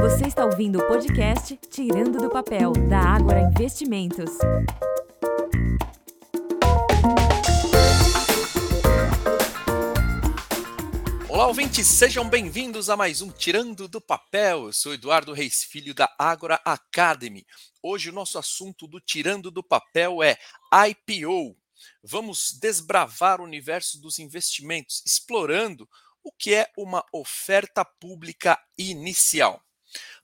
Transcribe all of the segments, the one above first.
Você está ouvindo o podcast Tirando do Papel, da Ágora Investimentos. Olá, ouvintes, sejam bem-vindos a mais um Tirando do Papel. Eu sou Eduardo Reis Filho da Ágora Academy. Hoje o nosso assunto do Tirando do Papel é IPO. Vamos desbravar o universo dos investimentos, explorando o que é uma oferta pública inicial.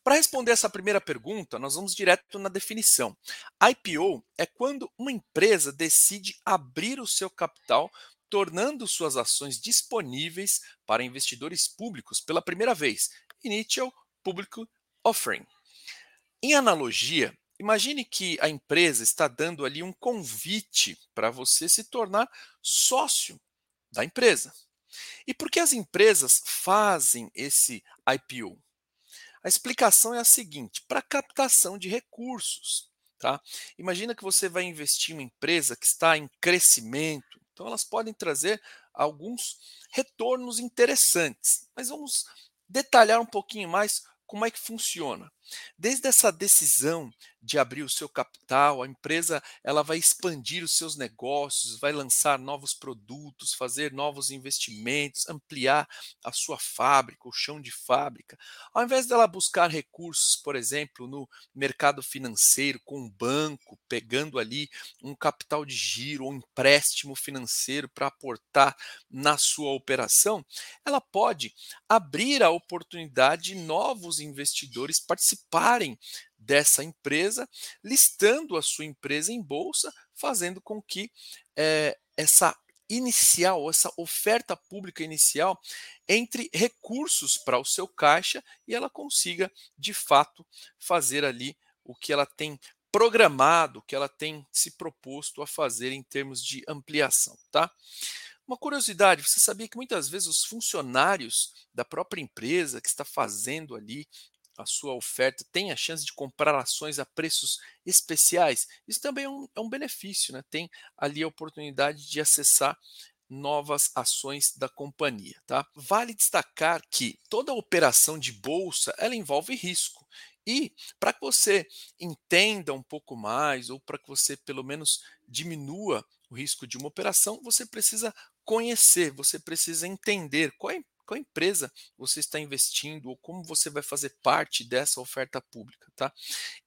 Para responder essa primeira pergunta, nós vamos direto na definição. IPO é quando uma empresa decide abrir o seu capital, tornando suas ações disponíveis para investidores públicos pela primeira vez. Initial Public Offering. Em analogia, imagine que a empresa está dando ali um convite para você se tornar sócio da empresa. E por que as empresas fazem esse IPO? A explicação é a seguinte: para captação de recursos. Tá? Imagina que você vai investir em uma empresa que está em crescimento, então elas podem trazer alguns retornos interessantes. Mas vamos detalhar um pouquinho mais como é que funciona. Desde essa decisão de abrir o seu capital, a empresa ela vai expandir os seus negócios, vai lançar novos produtos, fazer novos investimentos, ampliar a sua fábrica, o chão de fábrica. Ao invés dela buscar recursos, por exemplo, no mercado financeiro com um banco, pegando ali um capital de giro ou um empréstimo financeiro para aportar na sua operação, ela pode abrir a oportunidade de novos investidores participarem dessa empresa, listando a sua empresa em bolsa, fazendo com que é, essa inicial, essa oferta pública inicial, entre recursos para o seu caixa e ela consiga, de fato, fazer ali o que ela tem programado, o que ela tem se proposto a fazer em termos de ampliação, tá? Uma curiosidade, você sabia que muitas vezes os funcionários da própria empresa que está fazendo ali a sua oferta tem a chance de comprar ações a preços especiais, isso também é um, é um benefício, né? tem ali a oportunidade de acessar novas ações da companhia. Tá? Vale destacar que toda operação de bolsa ela envolve risco. E para que você entenda um pouco mais, ou para que você pelo menos diminua o risco de uma operação, você precisa conhecer, você precisa entender qual é qual empresa você está investindo ou como você vai fazer parte dessa oferta pública, tá?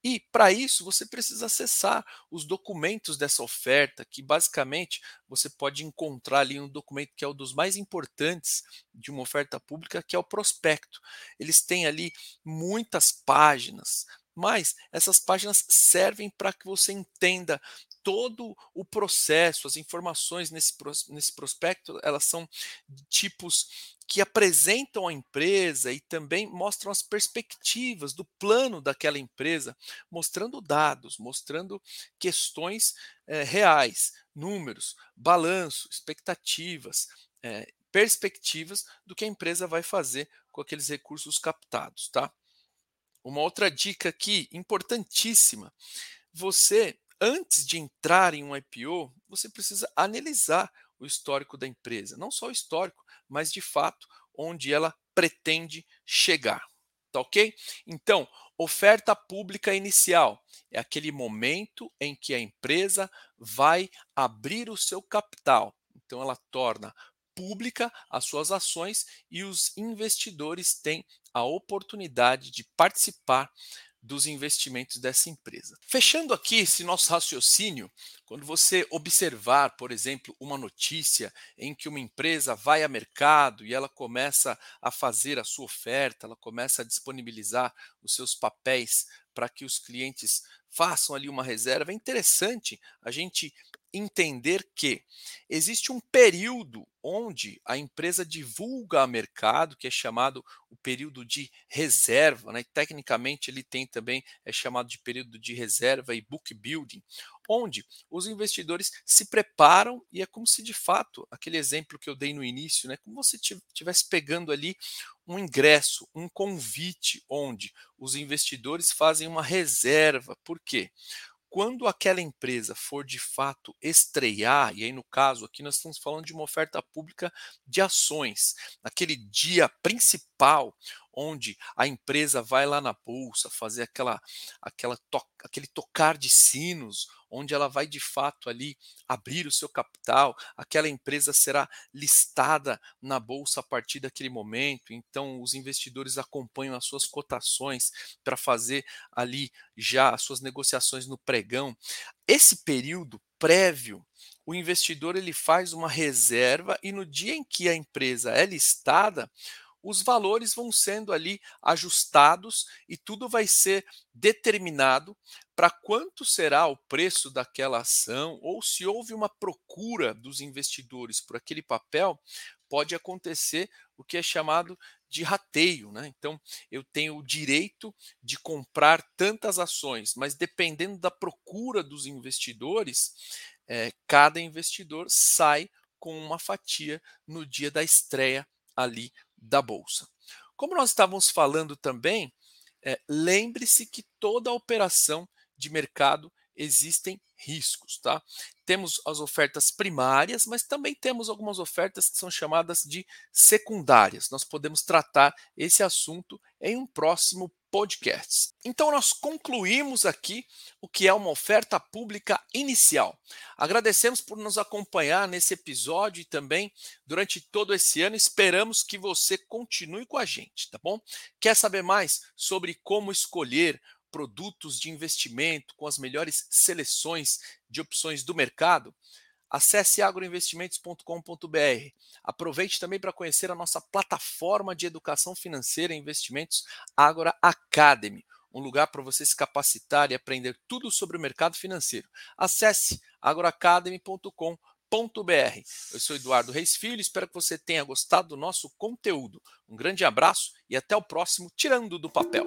E para isso você precisa acessar os documentos dessa oferta, que basicamente você pode encontrar ali um documento que é um dos mais importantes de uma oferta pública, que é o prospecto. Eles têm ali muitas páginas, mas essas páginas servem para que você entenda todo o processo, as informações nesse, nesse prospecto, elas são tipos que apresentam a empresa e também mostram as perspectivas do plano daquela empresa, mostrando dados, mostrando questões é, reais, números, balanço, expectativas, é, perspectivas do que a empresa vai fazer com aqueles recursos captados, tá? Uma outra dica aqui importantíssima: você antes de entrar em um IPO, você precisa analisar o histórico da empresa, não só o histórico, mas de fato onde ela pretende chegar. Tá ok? Então, oferta pública inicial é aquele momento em que a empresa vai abrir o seu capital. Então, ela torna pública as suas ações e os investidores têm a oportunidade de participar dos investimentos dessa empresa. Fechando aqui esse nosso raciocínio, quando você observar, por exemplo, uma notícia em que uma empresa vai a mercado e ela começa a fazer a sua oferta, ela começa a disponibilizar os seus papéis para que os clientes façam ali uma reserva, é interessante a gente entender que existe um período onde a empresa divulga a mercado, que é chamado o período de reserva, né? tecnicamente ele tem também é chamado de período de reserva e book building, onde os investidores se preparam e é como se de fato, aquele exemplo que eu dei no início, né, como você estivesse pegando ali um ingresso, um convite, onde os investidores fazem uma reserva. Por quê? Quando aquela empresa for de fato estrear, e aí no caso aqui nós estamos falando de uma oferta pública de ações, naquele dia principal onde a empresa vai lá na bolsa fazer aquela, aquela to, aquele tocar de sinos, onde ela vai de fato ali abrir o seu capital, aquela empresa será listada na bolsa a partir daquele momento, então os investidores acompanham as suas cotações para fazer ali já as suas negociações no pregão. Esse período prévio o investidor ele faz uma reserva e no dia em que a empresa é listada, os valores vão sendo ali ajustados e tudo vai ser determinado para quanto será o preço daquela ação ou se houve uma procura dos investidores por aquele papel, pode acontecer o que é chamado de rateio. Né? Então, eu tenho o direito de comprar tantas ações, mas dependendo da procura dos investidores, é, cada investidor sai com uma fatia no dia da estreia ali da bolsa. Como nós estávamos falando também, é, lembre-se que toda operação de mercado existem riscos, tá? Temos as ofertas primárias, mas também temos algumas ofertas que são chamadas de secundárias. Nós podemos tratar esse assunto em um próximo podcast. Então, nós concluímos aqui o que é uma oferta pública inicial. Agradecemos por nos acompanhar nesse episódio e também durante todo esse ano. Esperamos que você continue com a gente, tá bom? Quer saber mais sobre como escolher produtos de investimento com as melhores seleções de opções do mercado? Acesse agroinvestimentos.com.br. Aproveite também para conhecer a nossa plataforma de educação financeira e investimentos Agora Academy, um lugar para você se capacitar e aprender tudo sobre o mercado financeiro. Acesse agroacademy.com.br. Eu sou Eduardo Reis Filho, espero que você tenha gostado do nosso conteúdo. Um grande abraço e até o próximo Tirando do Papel.